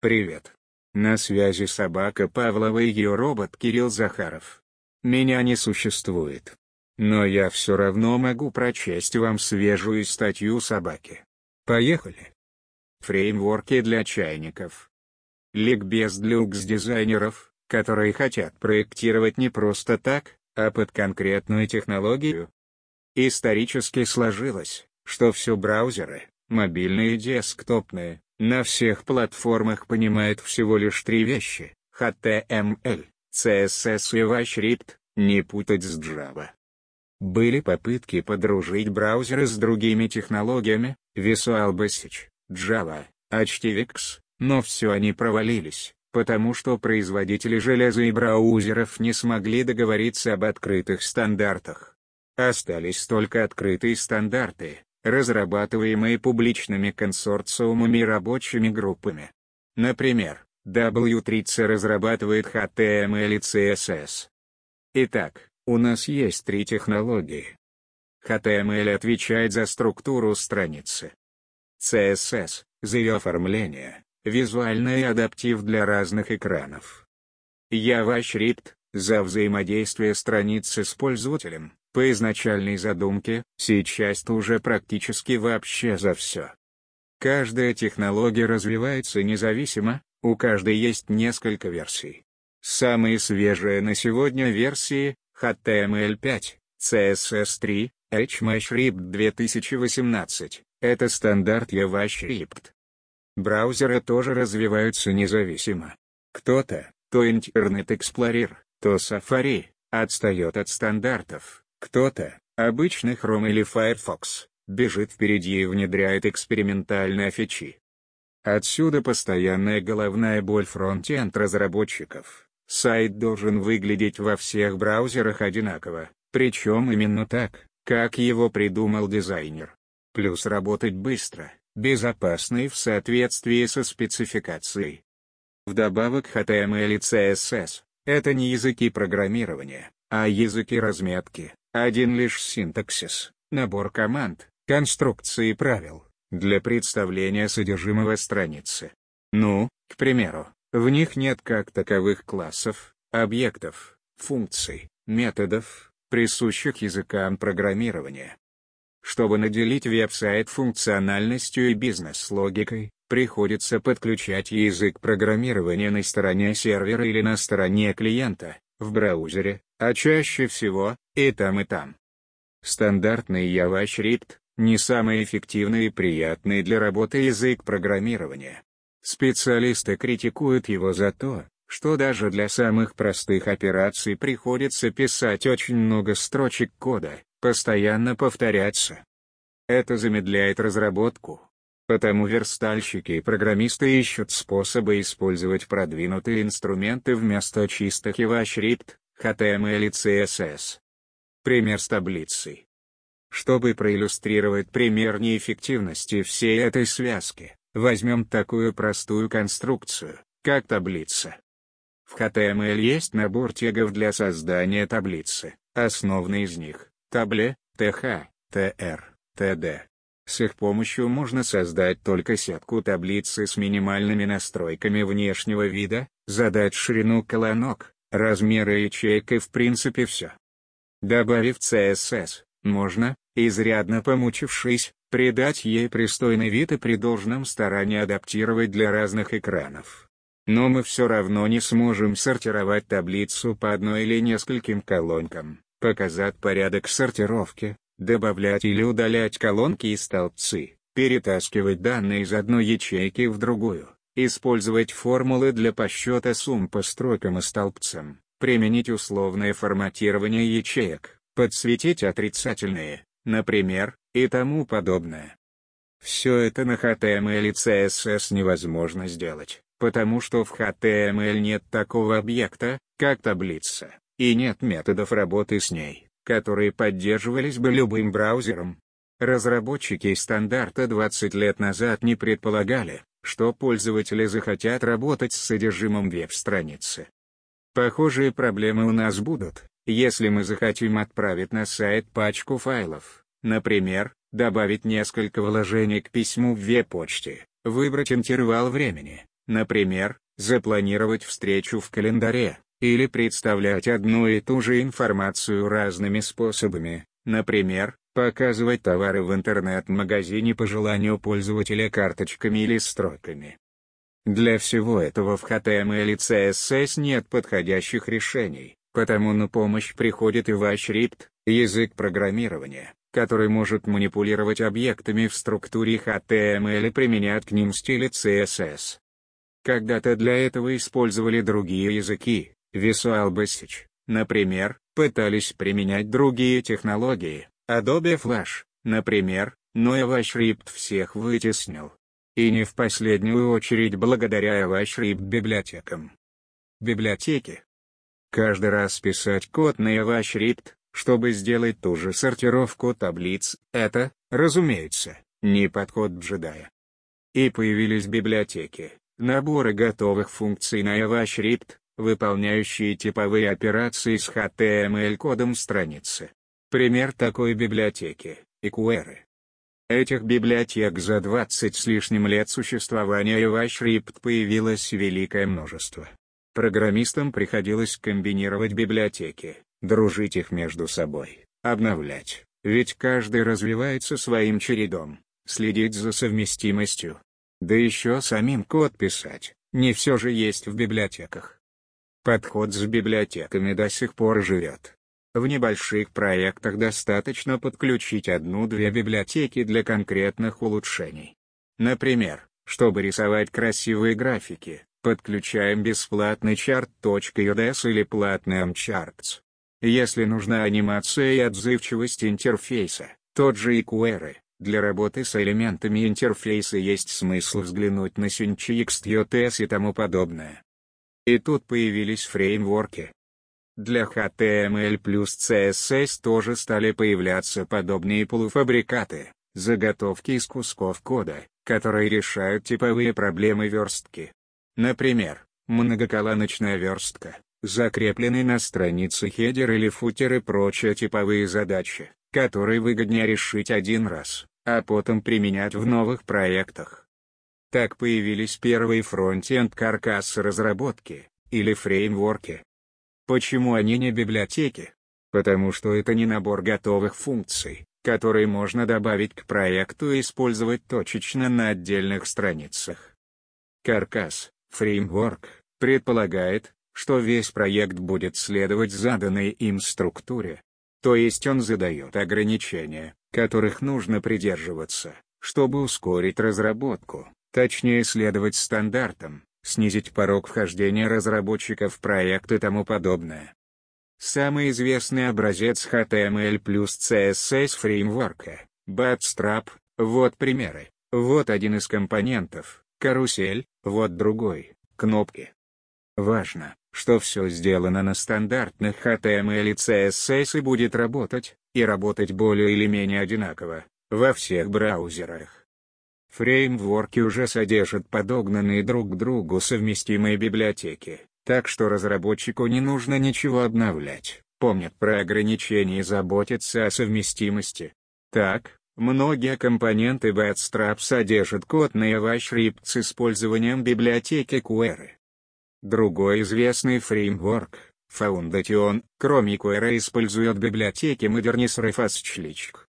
Привет. На связи собака Павлова и ее робот Кирилл Захаров. Меня не существует. Но я все равно могу прочесть вам свежую статью собаки. Поехали. Фреймворки для чайников. Ликбез для UX-дизайнеров, которые хотят проектировать не просто так, а под конкретную технологию. Исторически сложилось, что все браузеры, мобильные и десктопные, на всех платформах понимают всего лишь три вещи – HTML, CSS и JavaScript, не путать с Java. Были попытки подружить браузеры с другими технологиями, Visual Basic, Java, HTVX, но все они провалились, потому что производители железа и браузеров не смогли договориться об открытых стандартах. Остались только открытые стандарты, разрабатываемые публичными консорциумами и рабочими группами. Например, W3C разрабатывает HTML и CSS. Итак, у нас есть три технологии. HTML отвечает за структуру страницы. CSS – за ее оформление, визуальный адаптив для разных экранов. JavaScript – за взаимодействие страницы с пользователем, по изначальной задумке, сейчас уже практически вообще за все. Каждая технология развивается независимо, у каждой есть несколько версий. Самые свежие на сегодня версии HTML5, CSS3, HTML 2018 — это стандарт JavaScript. Браузеры тоже развиваются независимо. Кто-то, то Internet Explorer, то Safari, отстает от стандартов, кто-то, обычный Chrome или Firefox, бежит впереди и внедряет экспериментальные фичи. Отсюда постоянная головная боль фронтенд разработчиков. Сайт должен выглядеть во всех браузерах одинаково, причем именно так, как его придумал дизайнер. Плюс работать быстро, безопасно и в соответствии со спецификацией. Вдобавок HTML и CSS — это не языки программирования, а языки разметки, один лишь синтаксис, набор команд, конструкции правил, для представления содержимого страницы. Ну, к примеру, в них нет как таковых классов, объектов, функций, методов, присущих языкам программирования. Чтобы наделить веб-сайт функциональностью и бизнес-логикой, приходится подключать язык программирования на стороне сервера или на стороне клиента, в браузере, а чаще всего, и там и там. Стандартный JavaScript — не самый эффективный и приятный для работы язык программирования. Специалисты критикуют его за то, что даже для самых простых операций приходится писать очень много строчек кода, постоянно повторяться. Это замедляет разработку. Потому верстальщики и программисты ищут способы использовать продвинутые инструменты вместо чистых JavaScript, HTML и CSS. Пример с таблицей. Чтобы проиллюстрировать пример неэффективности всей этой связки, возьмем такую простую конструкцию, как таблица. В HTML есть набор тегов для создания таблицы, основный из них — табле, th, tr, td. С их помощью можно создать только сетку таблицы с минимальными настройками внешнего вида, задать ширину колонок, размеры ячеек и в принципе все. Добавив CSS, можно, изрядно помучившись, придать ей пристойный вид и при должном старании адаптировать для разных экранов. Но мы все равно не сможем сортировать таблицу по одной или нескольким колонкам, показать порядок сортировки, добавлять или удалять колонки и столбцы, перетаскивать данные из одной ячейки в другую, использовать формулы для подсчета сумм по строкам и столбцам, применить условное форматирование ячеек, подсветить отрицательные, например, и тому подобное. Все это на HTML и CSS невозможно сделать, потому что в HTML нет такого объекта, как таблица, и нет методов работы с ней, которые поддерживались бы любым браузером. Разработчики стандарта 20 лет назад не предполагали, что пользователи захотят работать с содержимым веб-страницы. Похожие проблемы у нас будут, если мы захотим отправить на сайт пачку файлов, например, добавить несколько вложений к письму в веб-почте, выбрать интервал времени, например, запланировать встречу в календаре, или представлять одну и ту же информацию разными способами, например, показывать товары в интернет-магазине по желанию пользователя карточками или строками. Для всего этого в HTML и CSS нет подходящих решений, потому на помощь приходит EvaScript, язык программирования, который может манипулировать объектами в структуре HTML и применять к ним стили CSS. Когда-то для этого использовали другие языки, Visual Basic, например, пытались применять другие технологии, Adobe Flash, например, но EvaScript всех вытеснил. И не в последнюю очередь благодаря EvaScript библиотекам. Библиотеки. Каждый раз писать код на EvaScript, чтобы сделать ту же сортировку таблиц, это, разумеется, не подход джедая. И появились библиотеки, наборы готовых функций на EvaScript, выполняющие типовые операции с HTML-кодом страницы. Пример такой библиотеки — EQR. Этих библиотек за 20 с лишним лет существования EvaScript появилось великое множество. Программистам приходилось комбинировать библиотеки, дружить их между собой, обновлять, ведь каждый развивается своим чередом, следить за совместимостью. Да еще самим код писать, не все же есть в библиотеках. Подход с библиотеками до сих пор живет. В небольших проектах достаточно подключить одну-две библиотеки для конкретных улучшений. Например, чтобы рисовать красивые графики, подключаем бесплатный chart.js или платный mcharts. Если нужна анимация и отзывчивость интерфейса, тот же EQR, для работы с элементами интерфейса есть смысл взглянуть на Synchix.js и тому подобное. И тут появились фреймворки. Для HTML плюс CSS тоже стали появляться подобные полуфабрикаты, заготовки из кусков кода, которые решают типовые проблемы верстки. Например, многоколоночная верстка, закрепленный на странице хедер или футер и прочие типовые задачи, которые выгоднее решить один раз, а потом применять в новых проектах. Так появились первые фронтенд каркасы разработки, или фреймворки. Почему они не библиотеки? Потому что это не набор готовых функций, которые можно добавить к проекту и использовать точечно на отдельных страницах. Каркас, фреймворк, предполагает, что весь проект будет следовать заданной им структуре. То есть он задает ограничения, которых нужно придерживаться, чтобы ускорить разработку. Точнее следовать стандартам, снизить порог вхождения разработчиков в проект и тому подобное. Самый известный образец HTML плюс CSS фреймворка — Bootstrap, вот примеры. Вот один из компонентов, карусель, вот другой, кнопки. Важно, что все сделано на стандартных HTML и CSS и будет работать, и работать более или менее одинаково, во всех браузерах. Фреймворки уже содержат подогнанные друг к другу совместимые библиотеки, так что разработчику не нужно ничего обновлять, помнят про ограничения и заботятся о совместимости. Так, многие компоненты Bootstrap содержат код на EvaScript с использованием библиотеки Query. Другой известный фреймворк, Foundation, кроме Query использует библиотеки Modernis Refastchlik.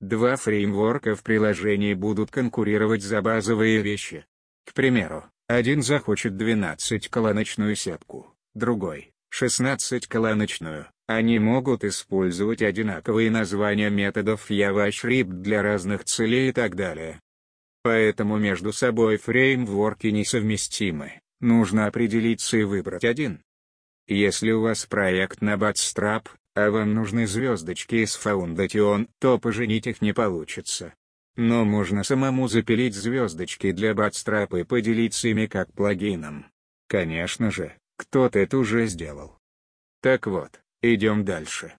Два фреймворка в приложении будут конкурировать за базовые вещи. К примеру, один захочет 12-колоночную сетку, другой — 16-колоночную. Они могут использовать одинаковые названия методов JavaScript для разных целей и так далее. Поэтому между собой фреймворки несовместимы, нужно определиться и выбрать один. Если у вас проект на Bootstrap, а вам нужны звездочки из Foundation, то поженить их не получится. Но можно самому запилить звездочки для Bootstrap и поделиться ими как плагином. Конечно же, кто-то это уже сделал. Так вот, идем дальше.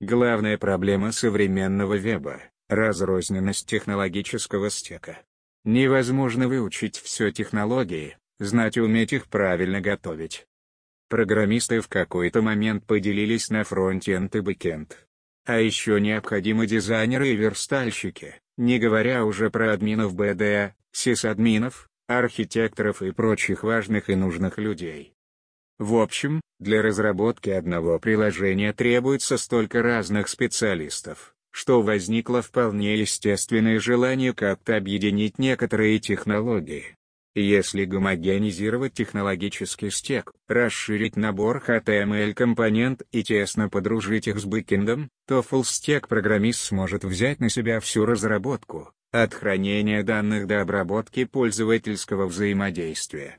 Главная проблема современного веба — разрозненность технологического стека. Невозможно выучить все технологии, знать и уметь их правильно готовить. Программисты в какой-то момент поделились на фронтенд и бэкенд. А еще необходимы дизайнеры и верстальщики, не говоря уже про админов БД, сисадминов, архитекторов и прочих важных и нужных людей. В общем, для разработки одного приложения требуется столько разных специалистов, что возникло вполне естественное желание как-то объединить некоторые технологии. Если гомогенизировать технологический стек, расширить набор HTML-компонент и тесно подружить их с бэкэндом, то full-stack-программист сможет взять на себя всю разработку, от хранения данных до обработки пользовательского взаимодействия.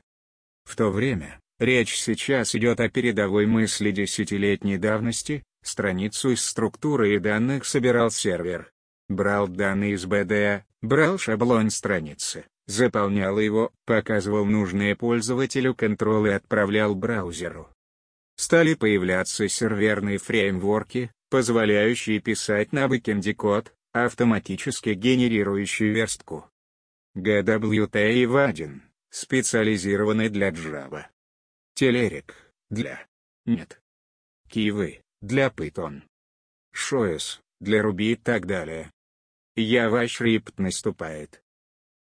В то время, речь сейчас идет о передовой мысли десятилетней давности, страницу из структуры и данных собирал сервер. Брал данные из БД, брал шаблон страницы, заполнял его, показывал нужные пользователю контролы и отправлял браузеру. Стали появляться серверные фреймворки, позволяющие писать на бэкенде код, автоматически генерирующий верстку. GWT и Vaadin, специализированный для Java. Telerik, для .NET. Kivy, для Python. Shoes, для Ruby и так далее. JavaScript наступает.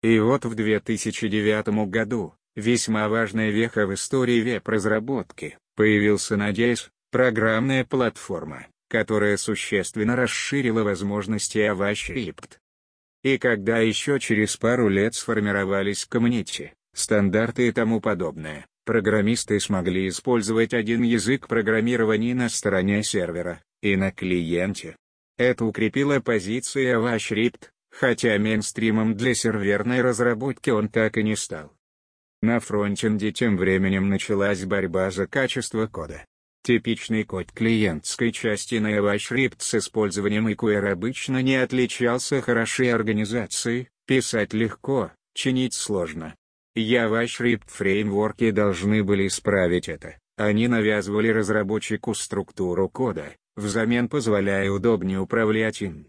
И вот в 2009 году, весьма важная веха в истории веб-разработки, появился Надеюсь, программная платформа, которая существенно расширила возможности AvaScript. И когда еще через пару лет сформировались комьюнити, стандарты и тому подобное, программисты смогли использовать один язык программирования на стороне сервера и на клиенте. Это укрепило позиции AvaScript, хотя мейнстримом для серверной разработки он так и не стал. На фронтенде тем временем началась борьба за качество кода. Типичный код клиентской части на JavaScript с использованием EQR обычно не отличался хорошей организацией, писать легко, чинить сложно. JavaScript фреймворки должны были исправить это. Они навязывали разработчику структуру кода, взамен позволяя удобнее управлять им.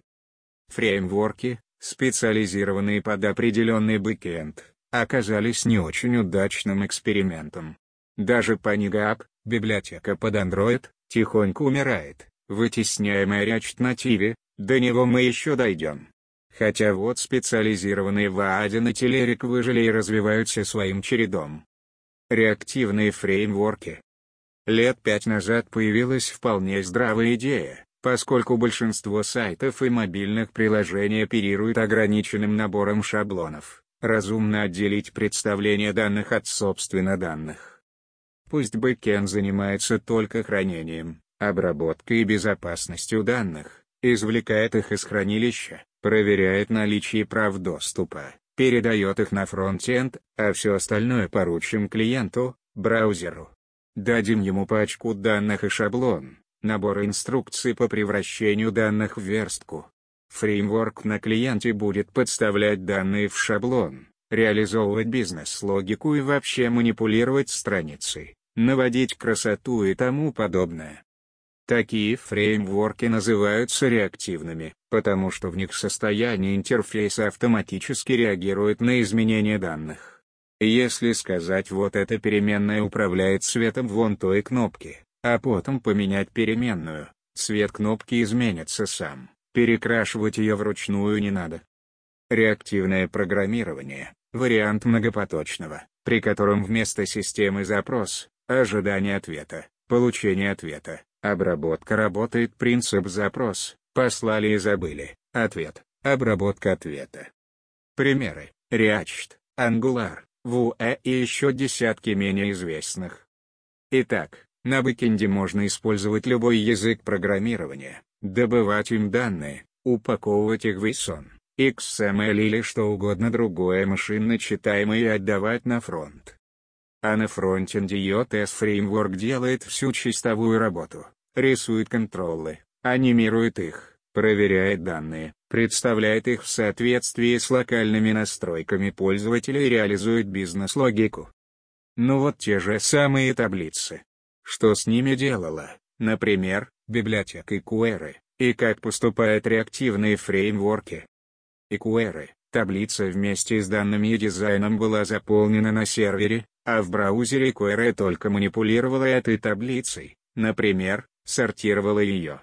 Фреймворки, специализированные под определенный бэкэнд, оказались не очень удачным экспериментом. Даже PanyGap, библиотека под Android, тихонько умирает, вытесняемая React Native, до него мы еще дойдем. Хотя вот специализированные Vaadin и Telerik выжили и развиваются своим чередом. Реактивные фреймворки. Лет пять назад появилась вполне здравая идея поскольку большинство сайтов и мобильных приложений оперируют ограниченным набором шаблонов, разумно отделить представление данных от собственно данных. Пусть бэкэнд занимается только хранением, обработкой и безопасностью данных, извлекает их из хранилища, проверяет наличие прав доступа, передает их на фронтенд, а все остальное поручим клиенту, браузеру. Дадим ему пачку данных и шаблон, набор инструкций по превращению данных в верстку. Фреймворк на клиенте будет подставлять данные в шаблон, реализовывать бизнес-логику и вообще манипулировать страницей, наводить красоту и тому подобное. Такие фреймворки называются реактивными, потому что в них состояние интерфейса автоматически реагирует на изменения данных. Если сказать вот эта переменная управляет цветом вон той кнопки, а потом поменять переменную, цвет кнопки изменится сам, перекрашивать ее вручную не надо. Реактивное программирование – вариант многопоточного, при котором вместо системы запрос, ожидание ответа, получение ответа, обработка работает принцип запрос, послали и забыли, ответ, обработка ответа. Примеры – React, Angular, Vue и еще десятки менее известных. Итак, на бэкенде можно использовать любой язык программирования, добывать им данные, упаковывать их в JSON, XML или что угодно другое машинно читаемое и отдавать на фронт. А на фронтенде JS Framework делает всю чистовую работу, рисует контролы, анимирует их, проверяет данные, представляет их в соответствии с локальными настройками пользователя и реализует бизнес-логику. Ну вот те же самые таблицы, что с ними делала, например, библиотека QR, и как поступают реактивные фреймворки. QR, таблица вместе с данными и дизайном была заполнена на сервере, а в браузере QR только манипулировала этой таблицей, например, сортировала ее.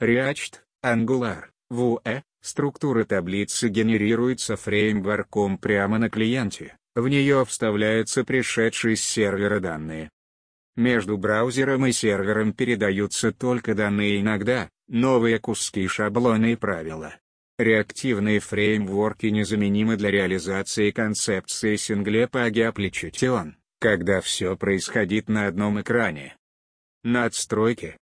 React, Angular, Vue, структура таблицы генерируется фреймворком прямо на клиенте, В нее вставляются пришедшие с сервера данные. Между браузером и сервером передаются только данные иногда, новые куски шаблоны и правила. Реактивные фреймворки незаменимы для реализации концепции Single Application, когда все происходит на одном экране. Надстройки.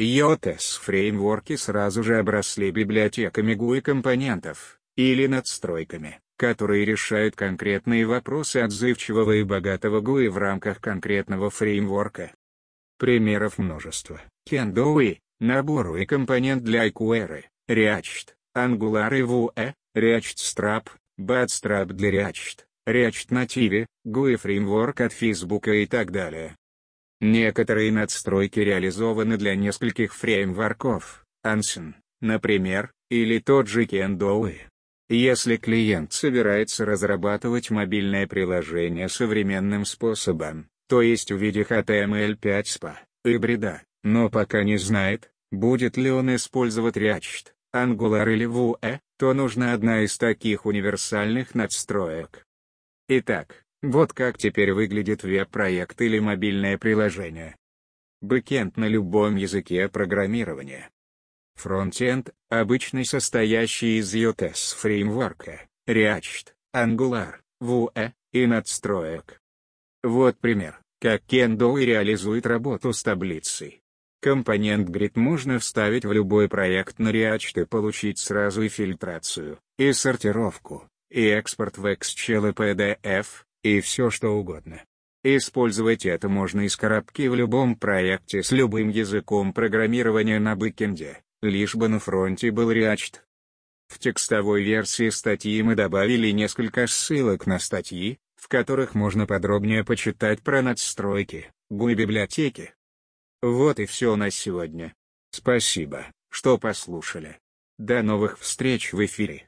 IOTS фреймворки сразу же обросли библиотеками GUI компонентов, или надстройками, которые решают конкретные вопросы отзывчивого и богатого GUI в рамках конкретного фреймворка. Примеров множество. Kendo набор и компонент для iQuery, React, Angular и Vue, React Strap, Bootstrap для React, React Native, GUI фреймворк от Facebook и так далее. Некоторые надстройки реализованы для нескольких фреймворков, Anson, например, или тот же Kendo. Если клиент собирается разрабатывать мобильное приложение современным способом, то есть в виде HTML5 SPA, гибрида, но пока не знает, будет ли он использовать React, Angular или Vue, то нужна одна из таких универсальных надстроек. Итак, вот как теперь выглядит веб-проект или мобильное приложение. Бэкенд на любом языке программирования. Фронтенд, обычно состоящий из UTS фреймворка, React, Angular, Vue и надстроек. Вот пример, как Kendo реализует работу с таблицей. Компонент Grid можно вставить в любой проект на React и получить сразу и фильтрацию, и сортировку, и экспорт в Excel и PDF, и все что угодно. Использовать это можно из коробки в любом проекте с любым языком программирования на бэкенде, лишь бы на фронте был React. В текстовой версии статьи мы добавили несколько ссылок на статьи, в которых можно подробнее почитать про надстройки, GUI-библиотеки, вот и все на сегодня. Спасибо, что послушали. До новых встреч в эфире.